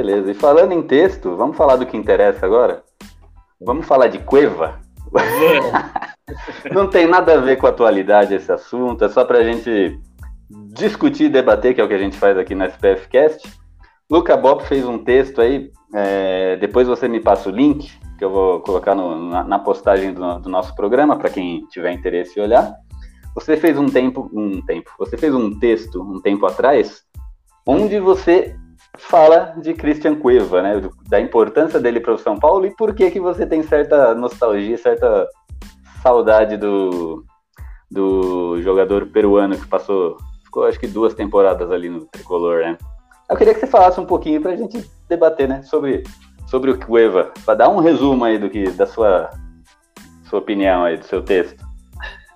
Beleza. E falando em texto, vamos falar do que interessa agora? Vamos falar de Cueva? Não tem nada a ver com a atualidade esse assunto, é só pra gente discutir e debater, que é o que a gente faz aqui no SPF Cast. Luca Bob fez um texto aí, é, depois você me passa o link, que eu vou colocar no, na, na, postagem do, do nosso programa, para quem tiver interesse em olhar. Você fez um tempo, um tempo, você fez um texto um tempo atrás, onde você fala de Christian Cueva, né, da importância dele para o São Paulo e por que que você tem certa nostalgia, certa saudade do, do jogador peruano que passou ficou acho que duas temporadas ali no tricolor, né? Eu queria que você falasse um pouquinho para a gente debater, né, sobre, sobre o Cueva, para dar um resumo aí do que da sua sua opinião aí do seu texto.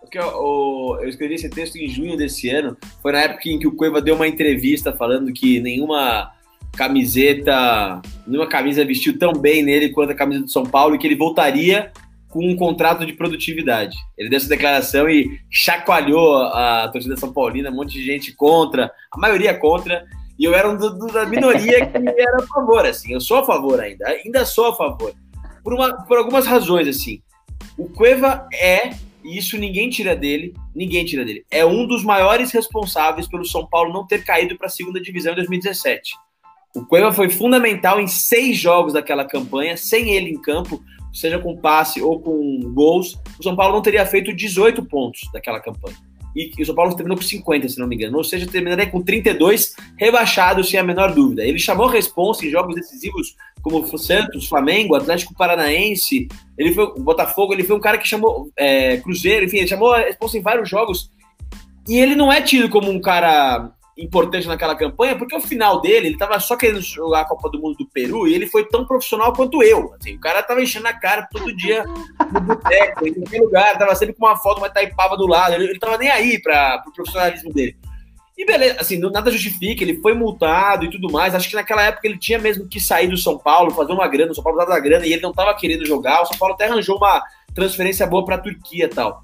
Porque eu, eu escrevi esse texto em junho desse ano, foi na época em que o Cueva deu uma entrevista falando que nenhuma camiseta, nenhuma camisa vestiu tão bem nele quanto a camisa do São Paulo e que ele voltaria com um contrato de produtividade. Ele deu essa declaração e chacoalhou a torcida São Paulina, um monte de gente contra, a maioria contra, e eu era um do, do, da minoria que era a favor, assim, eu sou a favor ainda, ainda sou a favor, por, uma, por algumas razões, assim. O Cueva é, e isso ninguém tira dele, ninguém tira dele, é um dos maiores responsáveis pelo São Paulo não ter caído para a segunda divisão em 2017. O Cueva foi fundamental em seis jogos daquela campanha, sem ele em campo, seja com passe ou com gols, o São Paulo não teria feito 18 pontos daquela campanha. E, o São Paulo terminou com 50, se não me engano. Ou seja, terminaria com 32, rebaixado, sem a menor dúvida. Ele chamou responsa em jogos decisivos como o Santos, Flamengo, Atlético Paranaense, ele foi o Botafogo, ele foi um cara que chamou é, Cruzeiro, enfim, ele chamou a responsa em vários jogos. E ele não é tido como um cara importante naquela campanha, porque o final dele, ele tava só querendo jogar a Copa do Mundo do Peru e ele foi tão profissional quanto eu. Assim, o cara tava enchendo a cara todo dia no boteco, em qualquer lugar, tava sempre com uma foto, uma taipava do lado, ele, ele tava nem aí para o pro profissionalismo dele. E beleza, assim, nada justifica, ele foi multado e tudo mais. Acho que naquela época ele tinha mesmo que sair do São Paulo, fazer uma grana, o São Paulo dava grana e ele não tava querendo jogar. O São Paulo até arranjou uma transferência boa para a Turquia e tal.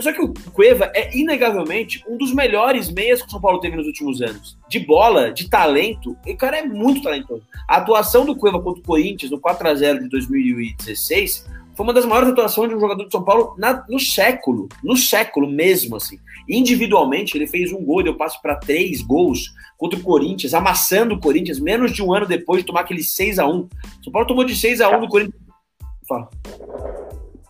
Só que o Cueva é inegavelmente um dos melhores meias que o São Paulo teve nos últimos anos. De bola, de talento, o cara é muito talentoso. A atuação do Cueva contra o Corinthians no 4 a 0 de 2016 foi uma das maiores atuações de um jogador de São Paulo na, no século, no século mesmo, assim. Individualmente, ele fez um gol, deu passo para três gols contra o Corinthians, amassando o Corinthians, menos de um ano depois de tomar aquele 6 a 1 São Paulo tomou de 6 a 1 do Corinthians. Fala.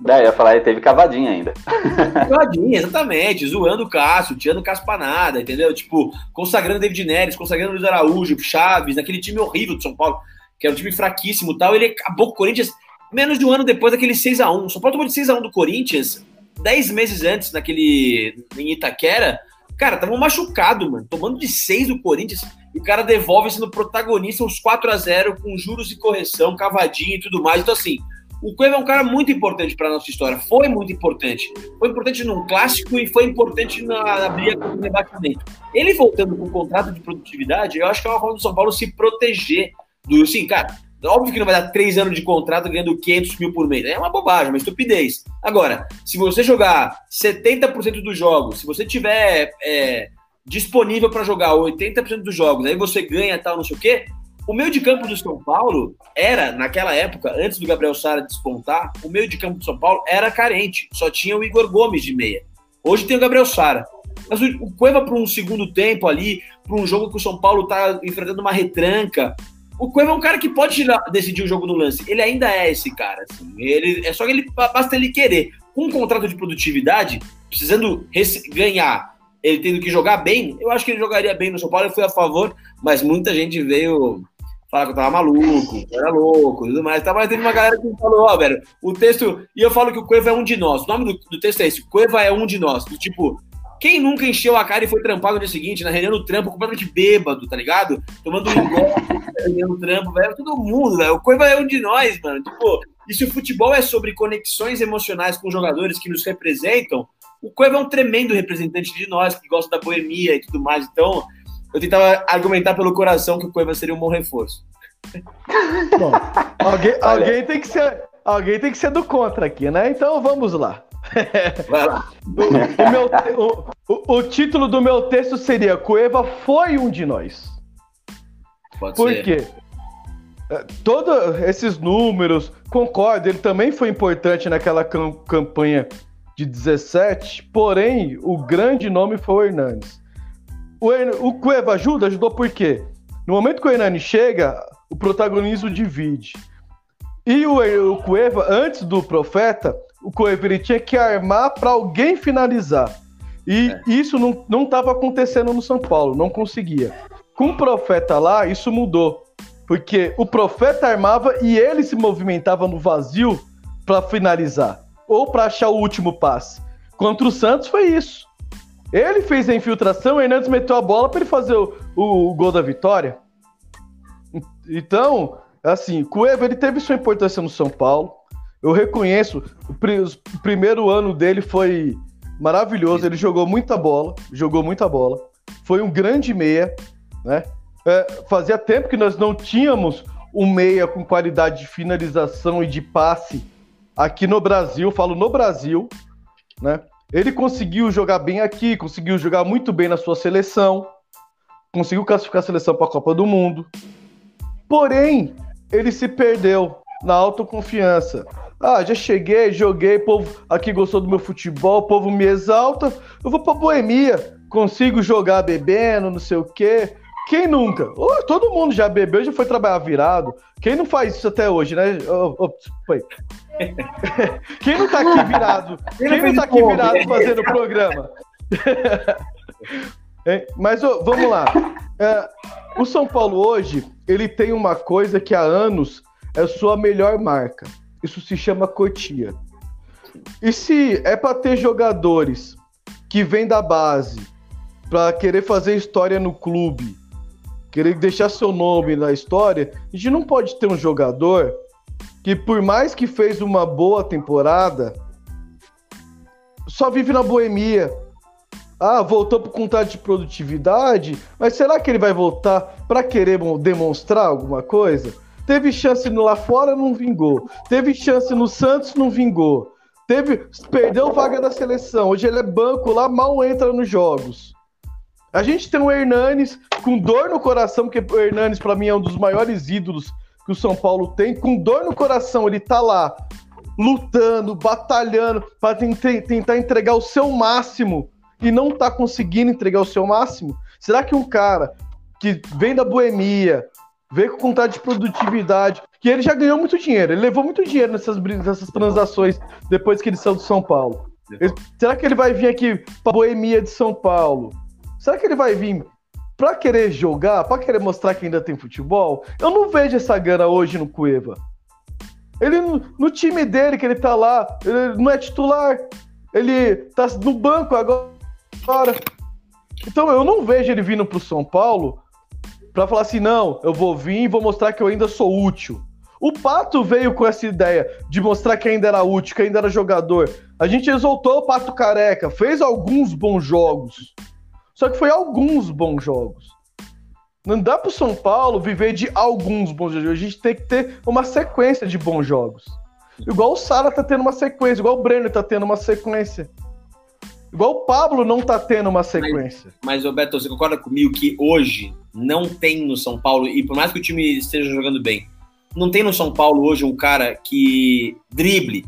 É, eu ia falar, ele teve cavadinha ainda. Cavadinha, exatamente. Zoando o Cássio, tirando o Cássio pra nada, entendeu? Tipo, consagrando David Neres, consagrando Luiz Araújo, Chaves, naquele time horrível do São Paulo, que era um time fraquíssimo e tal. Ele acabou com o Corinthians menos de um ano depois daquele 6x1. O São Paulo tomou de 6x1 do Corinthians, 10 meses antes, naquele. em Itaquera. Cara, tava machucado, mano. Tomando de 6 do Corinthians. E o cara devolve sendo protagonista uns 4 a 0 com juros e correção, cavadinha e tudo mais. Então, assim, o Cueva é um cara muito importante para nossa história. Foi muito importante. Foi importante num clássico e foi importante na, na briga contra o rebaixamento. Ele voltando com o contrato de produtividade, eu acho que é uma forma do São Paulo se proteger do. Sim, cara, óbvio que não vai dar três anos de contrato ganhando 500 mil por mês. É uma bobagem, uma estupidez. Agora, se você jogar 70% dos jogos, se você tiver é, disponível para jogar 80% dos jogos, aí você ganha tal, não sei o quê o meio de campo do São Paulo era, naquela época, antes do Gabriel Sara despontar, o meio de campo do São Paulo era carente. Só tinha o Igor Gomes de meia. Hoje tem o Gabriel Sara. Mas o Cueva, para um segundo tempo ali, para um jogo que o São Paulo está enfrentando uma retranca, o Cueva é um cara que pode decidir o jogo no lance. Ele ainda é esse cara. Assim. Ele, é só que ele basta ele querer. Com um contrato de produtividade, precisando ganhar, ele tendo que jogar bem, eu acho que ele jogaria bem no São Paulo. Eu fui a favor, mas muita gente veio falar que eu tava maluco, que era louco e tudo mais. Tá, mas teve uma galera que falou, ó, oh, velho, o texto. E eu falo que o Cueva é um de nós. O nome do, do texto é esse: Cueva é um de nós. Do tipo, Quem nunca encheu a cara e foi trampar no dia seguinte, na reunião do trampo, completamente bêbado, tá ligado? Tomando um gol, reunião do trampo, velho. Todo mundo, velho. O Coiva é um de nós, mano. Tipo, e se o futebol é sobre conexões emocionais com jogadores que nos representam, o Coiva é um tremendo representante de nós, que gosta da boemia e tudo mais. Então, eu tentava argumentar pelo coração que o Coiva seria um bom reforço. Bom, alguém, alguém, tem que ser, alguém tem que ser do contra aqui, né? Então vamos lá. Vai lá. O, o meu, o, o, título do meu texto seria Cueva foi um de nós. Pode Por ser. quê? É, Todos esses números, concordo, ele também foi importante naquela cam- campanha de 17, porém, o grande nome foi o Hernandes. O, o Cueva ajuda? Ajudou por quê? No momento que o Hernani chega, o protagonismo divide. E o, o Cueva, antes do Profeta, o Cueva ele tinha que armar para alguém finalizar. E isso não estava acontecendo no São Paulo, não conseguia. Com o Profeta lá, isso mudou. Porque o Profeta armava e ele se movimentava no vazio para finalizar. Ou para achar o último passe. Contra o Santos foi isso. Ele fez a infiltração, o Hernandes meteu a bola para ele fazer o, o- o gol da vitória. Então, assim, Cueva ele teve sua importância no São Paulo. Eu reconheço, o, o primeiro ano dele foi maravilhoso. Ele jogou muita bola, jogou muita bola. Foi um grande meia, né? É, fazia tempo que nós não tínhamos um meia com qualidade de finalização e de passe aqui no Brasil. Falo no Brasil, né? Ele conseguiu jogar bem aqui, conseguiu jogar muito bem na sua seleção, conseguiu classificar a seleção para a Copa do Mundo. Porém, ele se perdeu na autoconfiança. Ah, já cheguei, joguei, povo aqui gostou do meu futebol, o povo me exalta, eu vou pra boemia, consigo jogar bebendo, não sei o quê. Quem nunca? Ô, todo mundo já bebeu, já foi trabalhar virado. Quem não faz isso até hoje, né? Ô, foi. Quem não tá aqui virado? Quem não tá aqui virado fazendo o programa? Mas vamos lá. É, o São Paulo hoje, ele tem uma coisa que há anos é sua melhor marca. Isso se chama Cotia. E se é para ter jogadores que vêm da base para querer fazer história no clube, querer deixar seu nome na história, a gente não pode ter um jogador que por mais que fez uma boa temporada, só vive na boemia. Ah, voltou por contato de produtividade, mas será que ele vai voltar para querer mo- demonstrar alguma coisa? Teve chance no lá fora, não vingou. Teve chance no Santos, não vingou. Teve, perdeu vaga da seleção. Hoje ele é banco lá, mal entra nos jogos. A gente tem o Hernanes com dor no coração, porque o Hernanes, para mim, é um dos maiores ídolos que o São Paulo tem. Com dor no coração, ele tá lá lutando, batalhando para tentar entregar o seu máximo e não tá conseguindo entregar o seu máximo. Será que um cara que vem da boemia, vem com vontade de produtividade, que ele já ganhou muito dinheiro, ele levou muito dinheiro nessas, nessas transações depois que ele saiu do São Paulo. Ele- será que ele vai vir aqui pra boemia de São Paulo? Será que ele vai vir pra querer jogar, pra querer mostrar que ainda tem futebol? Eu não vejo essa gana hoje no Cueva. Ele no, time dele que ele tá lá, ele não é titular. Ele tá no banco agora. Então eu não vejo ele vindo pro São Paulo pra falar assim, não, eu vou vir e vou mostrar que eu ainda sou útil. O Pato veio com essa ideia de mostrar que ainda era útil, que ainda era jogador. A gente exaltou o Pato Careca, fez alguns bons jogos. Só que foi alguns bons jogos. Não dá pro São Paulo viver de alguns bons jogos. A gente tem que ter uma sequência de bons jogos. Igual o Sara tá tendo uma sequência, igual o Breno tá tendo uma sequência. Igual o Pablo não tá tendo uma sequência. Mas, Roberto, você concorda comigo que hoje não tem no São Paulo, e por mais que o time esteja jogando bem, não tem no São Paulo hoje um cara que drible,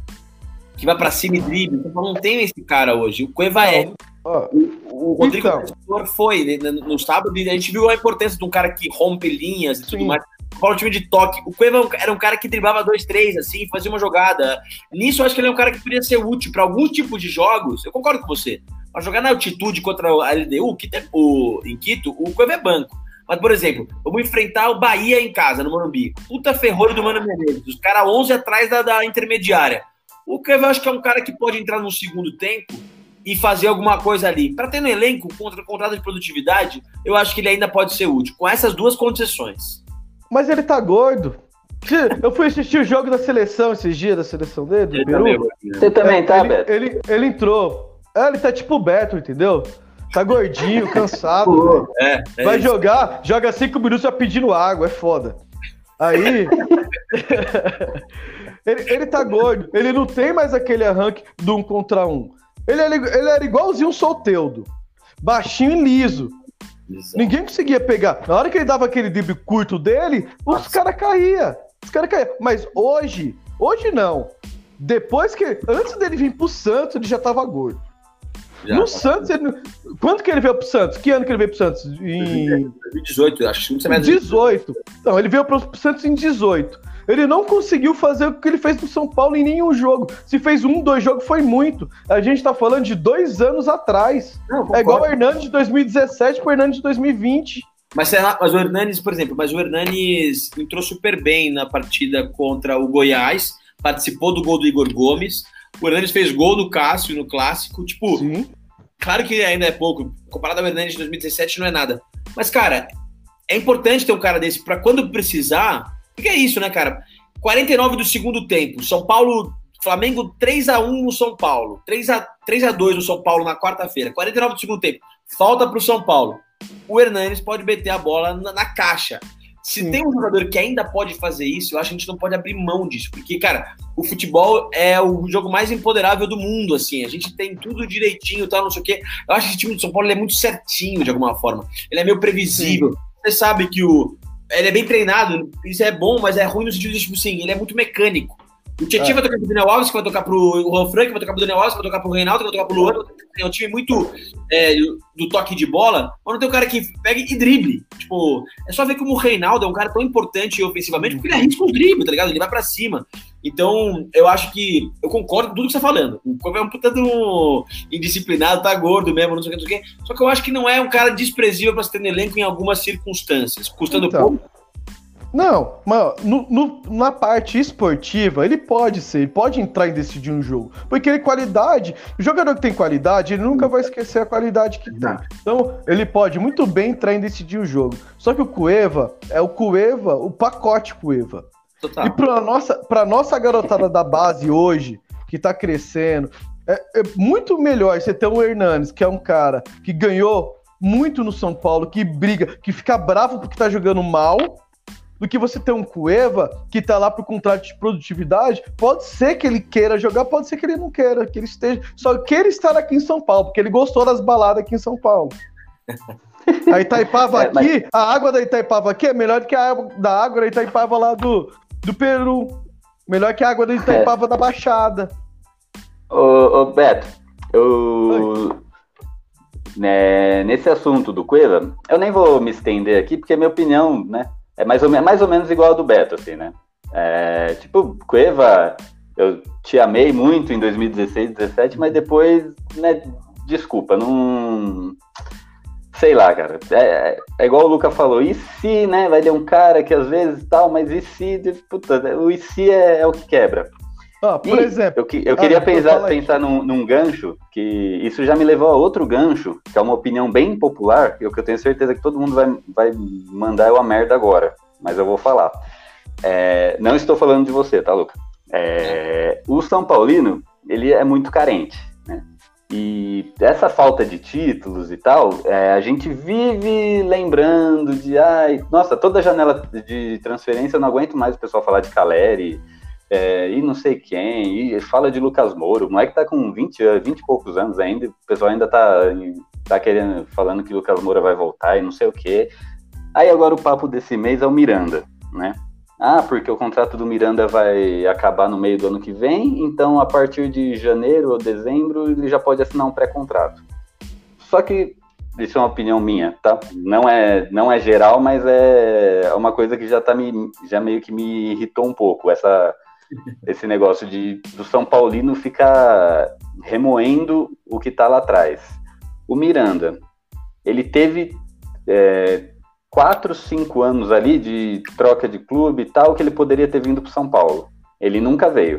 que vai pra cima e drible. O São Paulo não tem esse cara hoje. O Cueva é. Ó, O Rodrigo Então. Foi né, no, sábado e a gente viu a importância de um cara que rompe linhas e tudo Sim. mais. O Paulo time de toque. O Cueva era um cara que driblava dois, três, assim, fazia uma jogada. Nisso, eu acho que ele é um cara que poderia ser útil para algum tipo de jogos. Eu concordo com você. Para jogar na altitude contra a LDU, que tem, o, em Quito, o Cueva é banco. Mas, por exemplo, vamos enfrentar o Bahia em casa, no Morumbi. Puta ferrolho do Mano Menezes. Os caras 11 atrás da, da intermediária. O Cueva eu acho que é um cara que pode entrar no segundo tempo e fazer alguma coisa ali. Para ter no elenco contra contrato de produtividade, eu acho que ele ainda pode ser útil, com essas duas concessões. Mas ele tá gordo. Eu fui assistir o jogo da seleção esses dias, da seleção dele, do Ele Peru. também, Você também tá, ele, Beto? ele, ele entrou. É, ele tá tipo o Beto, entendeu? Tá gordinho, cansado. É, é Vai isso. jogar, joga cinco minutos já pedindo água, é foda. Aí. ele, ele tá gordo, ele não tem mais aquele arranque do um contra um. Ele, era- ele era igualzinho um solteudo. Baixinho e liso. Ninguém conseguia pegar. Na hora que ele dava aquele drible curto dele, os caras caíam. Os caras caíam. Mas hoje, hoje não. Depois que. Antes dele vir pro Santos, ele já tava gordo. Já. No Santos, ele. Quando que ele veio pro Santos? Que ano que ele veio pro Santos? Em 2018, acho que não semestre 18. Não, ele veio pro Santos em 18. Ele não conseguiu fazer o que ele fez no São Paulo em nenhum jogo. Se fez um, dois jogos, foi muito. A gente tá falando de dois anos atrás. Não, É igual o. Hernandes de 2017 pro Hernandes de 2020. Mas, sei lá, mas o Hernanes, por exemplo, mas o Hernanes entrou super bem na partida contra o Goiás, participou do gol do Igor Gomes. O Hernanes fez gol no Cássio no clássico. Tipo, Sim. claro que ainda é pouco. Comparado ao Hernanes de 2017, não é nada. Mas, cara, é importante ter um cara desse pra quando precisar. Porque é isso, né, cara? 49 do segundo tempo. São Paulo. Flamengo 3 a 1 no São Paulo. 3 a 3 a 2 no São Paulo na quarta-feira. 49 do segundo tempo. Falta pro São Paulo. O Hernanes pode meter a bola na, na caixa. Se Sim. tem um jogador que ainda pode fazer isso, eu acho que a gente não pode abrir mão disso. Porque, cara, o futebol é o jogo mais empoderável do mundo, assim. A gente tem tudo direitinho, tal, não sei o quê. Eu acho que esse time do São Paulo é muito certinho, de alguma forma. Ele é meio previsível. Você sabe que o. Ele é bem treinado, isso é bom, mas é ruim no sentido de, tipo assim, ele é muito mecânico. O Tietchan É. vai tocar pro Daniel Alves, que vai tocar pro Juan Frank, que vai tocar pro Daniel Alves, que vai tocar pro Reinaldo, que vai tocar pro Luan. É um time muito é, do toque de bola, mas não tem um cara que pega e drible. Tipo, é só ver como o Reinaldo é um cara tão importante ofensivamente, porque ele arrisca os dribles, tá ligado? Ele vai pra cima. Então, eu acho que. Eu concordo com tudo que você tá falando. O Kobe é um puta de um indisciplinado, tá gordo mesmo, não sei o que, não sei o que. Só que eu acho que não é um cara desprezível pra se ter no elenco em algumas circunstâncias. Custando Então. pouco. Não, mas no- no- na parte esportiva, ele pode ser, ele pode entrar e decidir um jogo. Porque ele qualidade, o jogador que tem qualidade, ele nunca vai esquecer a qualidade que tem. Então, ele pode muito bem entrar e decidir o jogo. Só que o Cueva é o Cueva, o pacote Cueva. Total. E pra nossa, pra nossa garotada da base hoje, que tá crescendo, é, é muito melhor você ter um Hernanes, que é um cara que ganhou muito no São Paulo, que briga, que fica bravo porque tá jogando mal, do que você ter um Cueva que tá lá pro contrato de produtividade. Pode ser que ele queira jogar, pode ser que ele não queira, que ele esteja. Só queira estar aqui em São Paulo, porque ele gostou das baladas aqui em São Paulo. A Itaipava É, mas- aqui, a água da Itaipava aqui é melhor do que a água da água da Itaipava lá do, do Peru. Melhor que a água da Itaipava da Baixada. Ô, ô, Beto, eu... né, nesse assunto do Cueva, eu nem vou me estender aqui, porque a minha opinião, né, é mais ou, mais ou menos igual a do Beto, assim, né? É, tipo, Cueva, eu te amei muito em 2016, 2017, mas depois, né, desculpa, não... Sei lá, cara. É, é igual o Luca falou, e se, né? Vai ter um cara que às vezes tal, mas e se. Puta, o e se é, é o que quebra. Ó, por E exemplo, Eu, eu Ah, queria então pensar, pensar num, num gancho, que isso já me levou a outro gancho, que é uma opinião bem popular, e o que eu tenho certeza que todo mundo vai, vai mandar é uma merda agora, mas eu vou falar. É, não estou falando de você, tá, Luca? É, o São Paulino, ele é muito carente, né? E essa falta de títulos e tal, é, a gente vive lembrando de, ai, nossa, toda janela de transferência eu não aguento mais o pessoal falar de Caleri, é, e não sei quem, e fala de Lucas Moura, o moleque tá com 20, anos, 20 e poucos anos ainda, o pessoal ainda tá, tá querendo, falando que Lucas Moura vai voltar e não sei o quê. Aí agora o papo desse mês é o Miranda, né? Ah, porque o contrato do Miranda vai acabar no meio do ano que vem, então a partir de janeiro ou dezembro ele já pode assinar um pré-contrato. Só que isso é uma opinião minha, tá? Não é, não é geral, mas é uma coisa que já tá me, já meio que me irritou um pouco essa esse negócio de do São Paulino ficar remoendo o que tá lá atrás. O Miranda, ele teve é, quatro, cinco anos ali de troca de clube e tal, que ele poderia ter vindo para São Paulo. Ele nunca veio.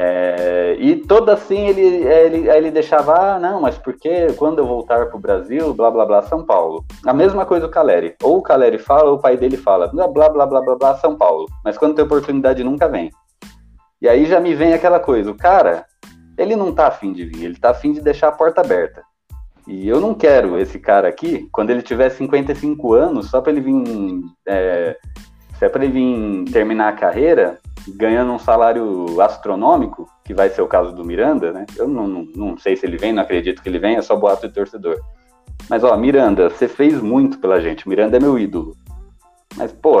É, e toda assim ele, ele, ele deixava, ah, não, mas porque quando eu voltar para o Brasil, blá blá blá, São Paulo. A mesma coisa o Caleri. Ou o Caleri fala, ou o pai dele fala, blá blá blá blá, blá São Paulo. Mas quando tem oportunidade nunca vem. E aí já me vem aquela coisa, o cara, ele não tá afim de vir, ele tá afim de deixar a porta aberta. E eu não quero esse cara aqui, quando ele tiver 55 anos, só para ele vir. É, se para ele vir terminar a carreira, ganhando um salário astronômico, que vai ser o caso do Miranda, né? Eu não, não, não sei se ele vem, não acredito que ele venha, é só boato de torcedor. Mas, ó, Miranda, você fez muito pela gente. Miranda é meu ídolo. Mas, pô,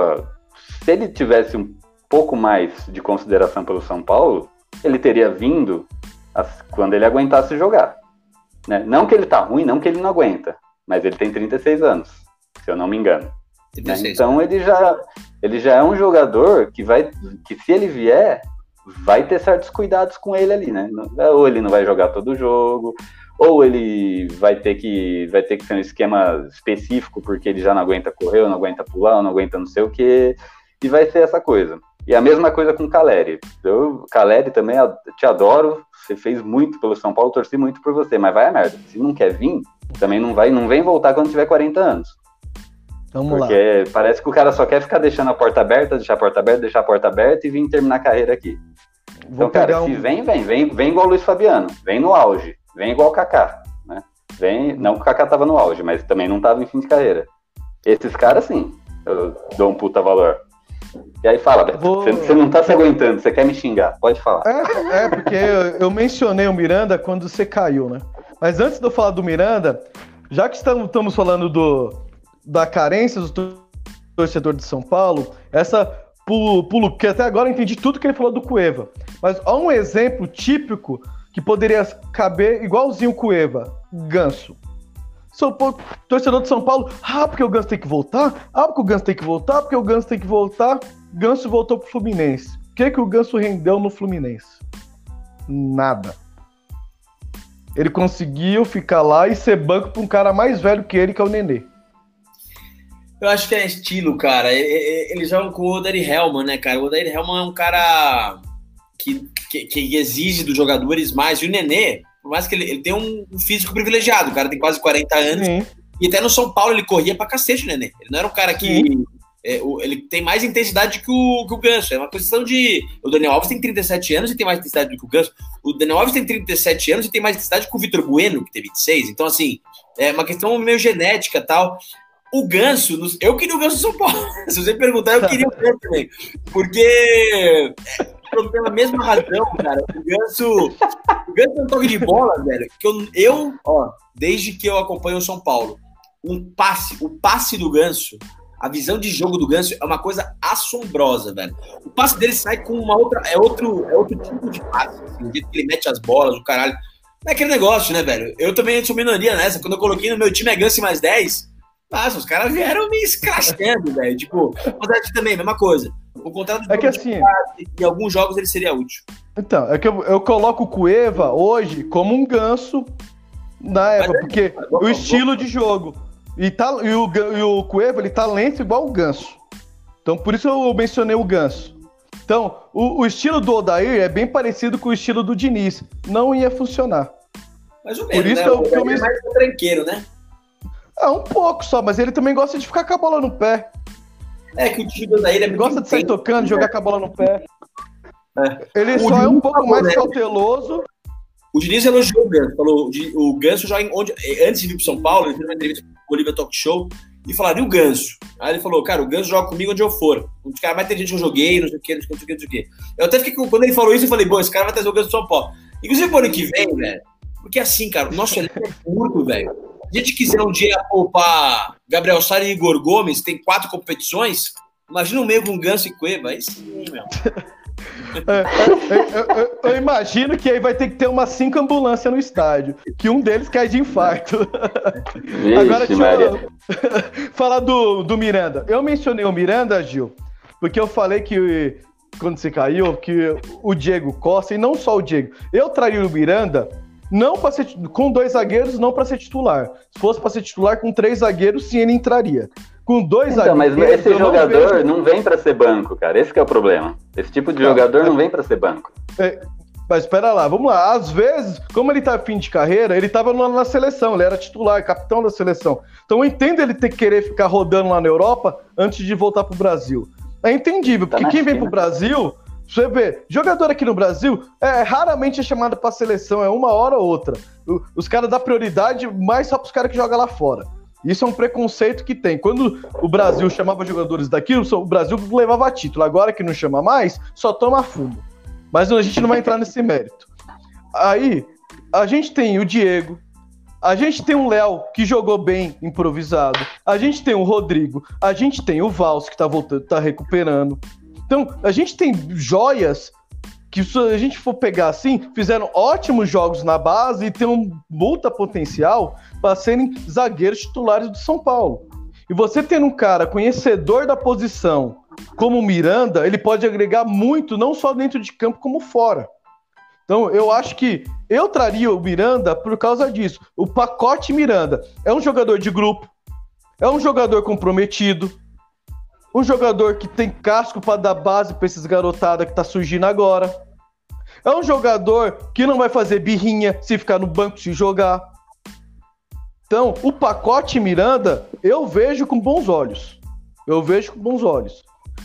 se ele tivesse um pouco mais de consideração pelo São Paulo, ele teria vindo quando ele aguentasse jogar. Né? Não que ele tá ruim, não que ele não aguenta, mas ele tem 36 anos, se eu não me engano. Né? Então ele já, ele já é um jogador que vai, que se ele vier, vai ter certos cuidados com ele ali, né? Ou ele não vai jogar todo o jogo, ou ele vai ter que vai ter que ser um esquema específico porque ele já não aguenta correr, ou não aguenta pular, ou não aguenta não sei o que, e vai ser essa coisa. E a mesma coisa com o Caleri. Eu, Caleri também te adoro, você fez muito pelo São Paulo, torci muito por você, mas vai a merda. Se não quer vir, também não vai, não vem voltar quando tiver 40 anos. Vamos Porque lá. parece que o cara só quer ficar deixando a porta aberta, deixar a porta aberta, deixar a porta aberta e vir terminar a carreira aqui. Vou então, cara, um... se vem, vem, vem, vem igual o Luiz Fabiano, vem no auge, vem igual o Kaká, né? Vem, não que o Kaká tava no auge, mas também não tava em fim de carreira. Esses caras, sim, eu dou um puta valor. E aí fala, Beto, Vou... você, não tá se aguentando, você quer me xingar, pode falar. É, é porque eu, eu mencionei o Miranda quando você caiu, né? Mas antes de eu falar do Miranda, já que estamos falando do, da carência do torcedor de São Paulo, essa pulo, pulo que até agora eu entendi tudo que ele falou do Cueva. Mas há um exemplo típico que poderia caber igualzinho o Cueva, Ganso. São Paulo, torcedor de São Paulo, ah, porque o Ganso tem que voltar, ah, porque o Ganso tem que voltar, porque o Ganso tem que voltar. Ganso voltou pro Fluminense. O que, que o Ganso rendeu no Fluminense? Nada. Ele conseguiu ficar lá e ser banco para um cara mais velho que ele, que é o Nenê. Eu acho que é estilo, cara. Eles jogam com o Odair Hellman, né, cara? O Odair Hellman é um cara que, que, que, exige dos jogadores mais. E o Nenê, por mais que ele, ele tem um, físico privilegiado, o cara tem quase 40 anos. Sim. E até no São Paulo ele corria pra cacete, Nenê. Ele não era um cara que. É, o, ele tem mais intensidade que o, que o Ganso. É uma questão de. O Daniel Alves tem 37 anos e tem mais intensidade do que o Ganso. O Daniel Alves tem 37 anos e tem mais intensidade que o Vitor Bueno, que tem 26. Então, assim, é uma questão meio genética tal. O Ganso, eu queria o Ganso São Paulo. Se você perguntar, eu queria o Ganso também. Porque, pela mesma razão, cara, o Ganso, o Ganso é um toque de bola, velho, que eu, eu, ó, desde que eu acompanho o São Paulo, um passe, o passe do Ganso, a visão de jogo do Ganso é uma coisa assombrosa, velho. O passe dele sai com uma outra, é outro, é outro tipo de passe, assim, o jeito que ele mete as bolas, o caralho. É aquele negócio, né, velho? Eu também sou minoria nessa. Quando eu coloquei no meu time é Ganso mais 10, nossa, os caras vieram me escrachando, velho. Tipo, mas também, mesma coisa. O contrato é que assim, em alguns jogos ele seria útil. Então, é que eu, eu coloco o Cueva hoje como um ganso na época, é, porque é, o estilo de jogo. E, tá, e, o, e o Cueva, ele tá lento igual o ganso. Então, por isso eu mencionei o ganso. Então, o, o estilo do Odair é bem parecido com o estilo do Diniz. Não ia funcionar. Mais ou menos, por isso né? que eu, o eu é mais tranqueiro, né? É, um pouco só, mas ele também gosta de ficar com a bola no pé. É que o time do Daíra é muito Gosta de sair tocando, né? jogar com a bola no pé. É. Ele o só é um pouco mais né? cauteloso. O Diniz elogiou o Ganso, falou, o Ganso já onde, antes de vir para São Paulo, ele fez uma entrevista com o Olivia Talk Show e falaram, e o Ganso? Aí ele falou, cara, o Ganso joga comigo onde eu for. Um dos caras mais inteligentes que eu joguei, não sei o que, não sei o que, não sei o que. Eu até fiquei, quando ele falou isso, eu falei, bom, esse cara vai trazer o Ganso do São Paulo. Inclusive, pro ano que vem, velho, porque assim, cara, o nosso elenco é curto, velho a gente quiser um dia poupar Gabriel Sara e Igor Gomes, tem quatro competições, imagina um meio com Ganso e Cueva, aí sim, meu. É, é, eu, eu, eu, imagino que aí vai ter que ter umas cinco ambulâncias no estádio, que um deles cai de infarto. Vixe, Agora, deixa eu falar do, do Miranda. Eu mencionei o Miranda, Gil, porque eu falei que quando você caiu, que o Diego Costa, e não só o Diego, eu traí o Miranda não para ser com dois zagueiros, não para ser titular. Se fosse para ser titular com três zagueiros, sim, ele entraria. Com dois então, zagueiros. Mas esse jogador não, não vem para ser banco, cara. Esse é o problema. Esse tipo de não, jogador não vem para ser banco. É... Mas espera lá, vamos lá. Às vezes, como ele tá fim de carreira, ele tava na, na seleção, ele era titular, capitão da seleção. Então eu entendo ele ter que querer ficar rodando lá na Europa antes de voltar pro Brasil. É entendível, Tá porque na quem vem China. pro Brasil, você vê, jogador aqui no Brasil é raramente é chamado pra seleção, é uma hora ou outra. O- Os caras dão prioridade mais só pros caras que jogam lá fora. Isso é um preconceito que tem. Quando o Brasil chamava jogadores daqui, o Brasil levava título. Agora que não chama mais, só toma fumo. Mas a gente não vai entrar nesse mérito. Aí, a gente tem o Diego, a gente tem o Léo, que jogou bem improvisado, a gente tem o Rodrigo, a gente tem o Vals, que tá voltando, tá recuperando. Então, a gente tem joias que, se a gente for pegar assim, fizeram ótimos jogos na base e tem um multa potencial para serem zagueiros titulares do São Paulo. E você tendo um cara conhecedor da posição como Miranda, ele pode agregar muito, não só dentro de campo, como fora. Então, eu acho que eu traria o Miranda por causa disso. O pacote Miranda é um jogador de grupo, é um jogador comprometido, um jogador que tem casco para dar base para esses garotada que tá surgindo agora. É um jogador que não vai fazer birrinha se ficar no banco se jogar. Então, o pacote Miranda, eu vejo com bons olhos. Eu vejo com bons olhos.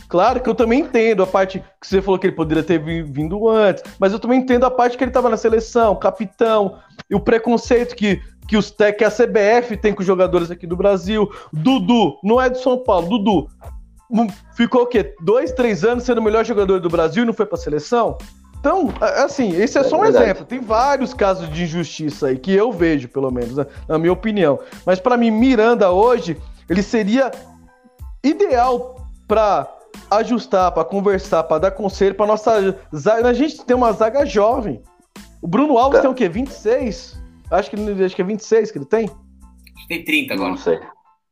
Claro que eu também entendo a parte que você falou que ele poderia ter vi- vindo antes, mas eu também entendo a parte que ele estava na seleção, capitão, e o preconceito que, que, os, que a CBF tem com os jogadores aqui do Brasil. Dudu, não é de São Paulo, Dudu. Ficou o quê? Dois, três anos sendo o melhor jogador do Brasil e não foi pra seleção? Então, a- assim, esse é, É só um verdade. exemplo. Tem vários casos de injustiça aí que eu vejo, pelo menos, né, na minha opinião. Mas pra mim, Miranda hoje, ele seria ideal pra ajustar, pra conversar, pra dar conselho pra nossa zaga. A gente tem uma zaga jovem. O Bruno Alves Tá. tem o quê? 26? Acho que, acho que é 26 que ele tem. Acho que tem 30 agora. Não sei.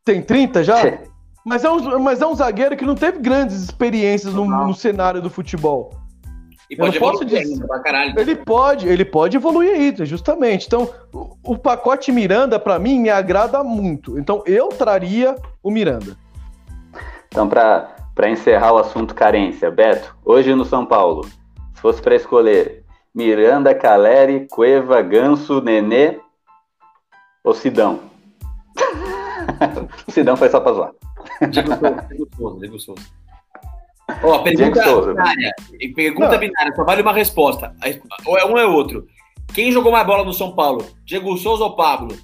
Tem 30 já? Mas é, um, mas é um zagueiro que não teve grandes experiências no, no cenário do futebol. E pode Eu não posso evoluir dizer- ainda pra caralho. Ele pode, ele pode evoluir aí, justamente. Então, o, o pacote Miranda, pra mim, me agrada muito. Então, eu traria o Miranda. Então, para encerrar o assunto carência, Beto, hoje no São Paulo, se fosse para escolher Miranda, Caleri, Cueva, Ganso, Nenê ou Sidão? Sidão foi só pra zoar. Diego Souza, Diego Souza, Diego Souza. Ó, pergunta Souza. binária. Pergunta Não. binária, só vale uma resposta. Ou é um ou é outro. Quem jogou mais bola no São Paulo? Diego Souza ou Pablo?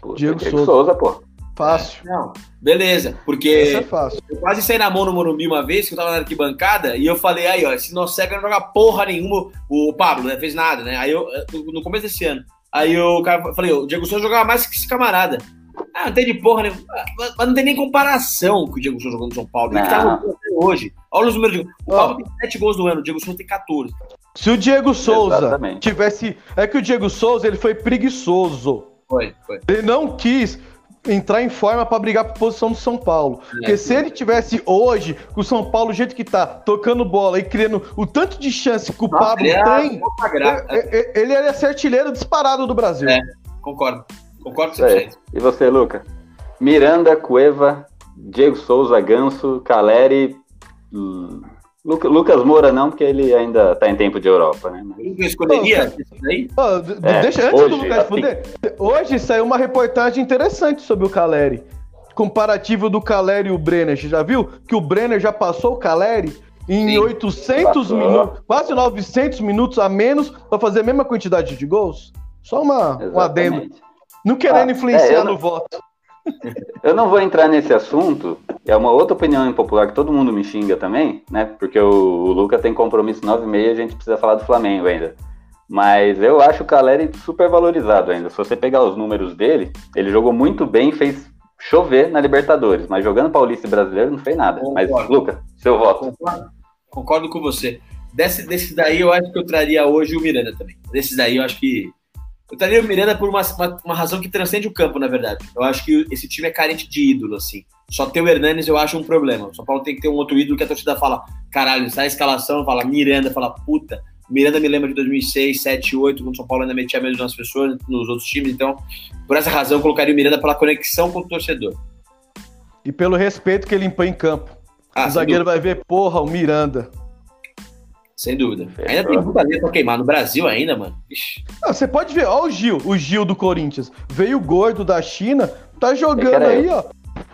Pô, Diego Diego Souza. Souza, pô. Fácil. Não. Beleza, Essa é porque fácil. eu quase saí na mão no Morumbi uma vez, que eu tava na arquibancada, e eu falei, aí, ó, esse nosso cego não joga porra nenhuma, o Pablo, né, fez nada, né? Aí eu, no começo desse ano, aí o cara eu falei, o Diego Souza jogava mais que esse camarada. Ah, não tem de porra. Ah, Mas mas não tem nem comparação com o Diego Souza jogando no São Paulo. Ele tá Não. jogando até hoje. Olha os números. de- O Ó. Pablo tem 7 gols no ano, o Diego Souza tem 14. Se o Diego Souza Exatamente. tivesse. É que o Diego Souza ele foi preguiçoso. Foi, foi. Ele não quis entrar em forma pra brigar por posição do São Paulo. Porque se ele tivesse hoje, com o São Paulo do jeito que tá, tocando bola e criando o tanto de chance que o Nossa, Pablo ele é tem, uma gra- é- é- ele ia ser artilheiro disparado do Brasil. É. Concordo. Concordo aí. 100%. E você, Luca? Miranda, Cueva, Diego Souza, Ganso, Caleri. hum, Luca- Lucas Moura não, porque ele ainda tá em tempo de Europa, né? Mas- Eu escolheria daí? D- É, deixa, antes hoje, do Lucas assim- responder, hoje saiu uma reportagem interessante sobre o Caleri. Comparativo do Caleri e o Brenner. Você já viu que o Brenner já passou o Caleri em Sim. 800 Passou. minutos, quase 900 minutos a menos para fazer a mesma quantidade de gols? Só uma, um adendo. Não querendo Ah, influenciar é, eu não- no voto. Eu não vou entrar nesse assunto, é uma outra opinião impopular que todo mundo me xinga também, né? Porque o, o Luca tem compromisso 9 e meia, a gente precisa falar do Flamengo ainda. Mas eu acho o Caleri super valorizado ainda. Se você pegar os números dele, ele jogou muito bem, fez chover na Libertadores, mas jogando Paulista e Brasileiro não fez nada. Mas, Concordo. Luca, seu voto. Concordo, concordo com você. Desse, desse daí, eu acho que eu traria hoje o Miranda também. Desses daí, eu acho que. Eu traria o Miranda por uma, uma, uma razão que transcende o campo, na verdade. Eu acho que esse time é carente de ídolo, assim. Só ter o Hernanes eu acho um problema. O São Paulo tem que ter um outro ídolo que a torcida fala, caralho, sai a escalação, fala Miranda, fala puta. Miranda me lembra de 2006, 7, 8, quando o São Paulo ainda metia medo nas pessoas, nos outros times. Então, por essa razão, eu colocaria o Miranda pela conexão com o torcedor. E pelo respeito que ele impõe em campo. Ah, o zagueiro vai ver, porra, o Miranda. Sem dúvida. Ainda tem muita lenha pra queimar no Brasil ainda, mano. Não, você pode ver, ó o Gil, o Gil do Corinthians. Veio gordo da China, tá jogando aí, ó.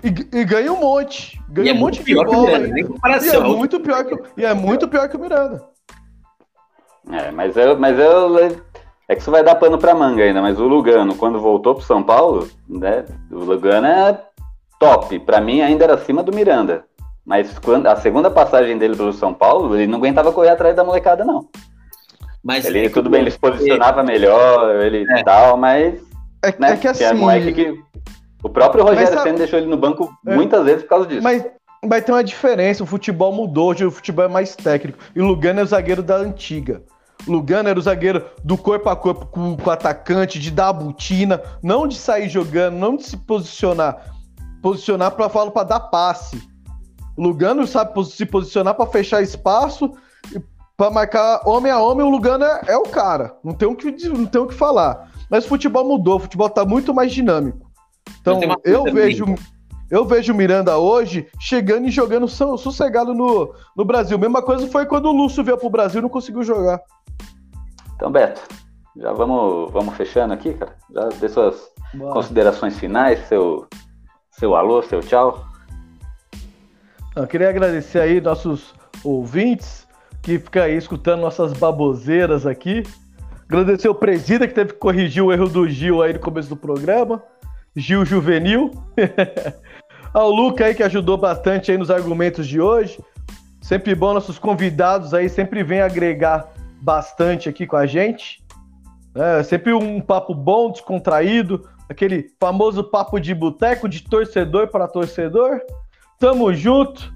E, e ganha um monte. Ganha E é um monte muito de pior que o bola. Miranda, nem E é comparação. muito pior que, o- e é muito pior que o Miranda. É, mas eu, mas eu. É que isso vai dar pano pra manga ainda, mas o Lugano, quando voltou pro São Paulo, né? O Lugano é top. Pra mim ainda era acima do Miranda. Mas quando a segunda passagem dele pelo São Paulo, ele não aguentava correr atrás da molecada, não. Mas Ele, é tudo bem, ele se posicionava melhor, ele É. tal, mas. É, Né, é que é assim. moleque que. O próprio Rogério Mas Senna deixou ele no banco É. muitas vezes por causa disso. Mas vai ter uma diferença, o futebol mudou, hoje o futebol é mais técnico. E o Lugano é o zagueiro da antiga. O Lugano era o zagueiro do corpo a corpo com, com o atacante, de dar a botina, não de sair jogando, não de se posicionar. Posicionar para falo para dar passe. O Lugano sabe se posicionar para fechar espaço, para marcar homem a homem, o Lugano é, é o cara. Não tem o que não tem o que falar. Mas o futebol mudou, o futebol tá muito mais dinâmico. Então, eu coisa também. vejo eu vejo o Miranda hoje chegando e jogando so- sossegado no, no Brasil. Mesma coisa foi quando o Lúcio veio pro Brasil e não conseguiu jogar. Então, Beto, já vamos, vamos fechando aqui, cara. Já dê suas considerações finais, seu, seu alô, seu tchau. Eu queria agradecer aí nossos ouvintes que ficam aí escutando nossas baboseiras aqui. Agradecer o Presida que teve que corrigir o erro do Gil aí no começo do programa. Gil Juvenil. Ao Luca aí que ajudou bastante aí nos argumentos de hoje. Sempre bom, nossos convidados aí sempre vêm agregar bastante aqui com a gente. É sempre um papo bom, descontraído, aquele famoso papo de boteco, de torcedor para torcedor. Tamo junto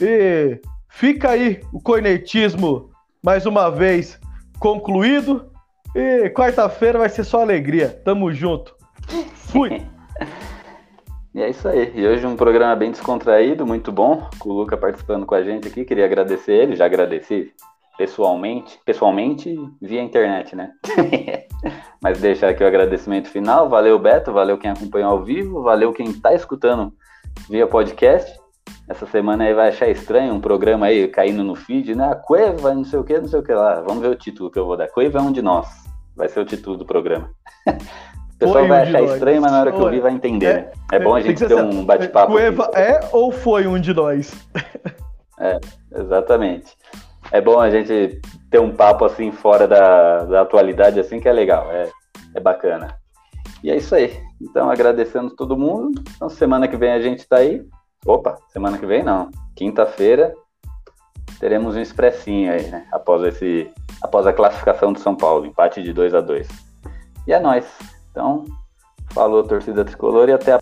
e fica aí o cornetismo mais uma vez concluído. E quarta-feira vai ser só alegria. Tamo junto. Fui. E é isso aí. E hoje um programa bem descontraído, muito bom, com o Luca participando com a gente aqui. Queria agradecer ele, já agradeci pessoalmente, pessoalmente via internet, né? Mas deixar aqui o agradecimento final. Valeu, Beto, valeu quem acompanhou ao vivo, valeu quem tá escutando via podcast. Essa semana aí vai achar estranho um programa aí caindo no feed, né? A Cueva, não sei o que, não sei o que lá. Vamos ver o título que eu vou dar. Cueva é um de nós. Vai ser o título do programa. O pessoal Foi vai um achar estranho, mas na hora que Olha, ouvir vai entender, é- né? É bom a que gente ter assim, um bate-papo. Cueva aqui. é ou foi um de nós? Exatamente. É bom a gente ter um papo assim fora da, da atualidade, assim, que é legal, é, é bacana. E é isso aí. Então, agradecendo todo mundo. Então, semana que vem a gente tá aí. Opa, semana que vem não. Quinta-feira teremos um expressinho aí, né? Após esse. Após a classificação do São Paulo, empate de 2 a 2 E é nóis. Então, falou, torcida tricolor, e até a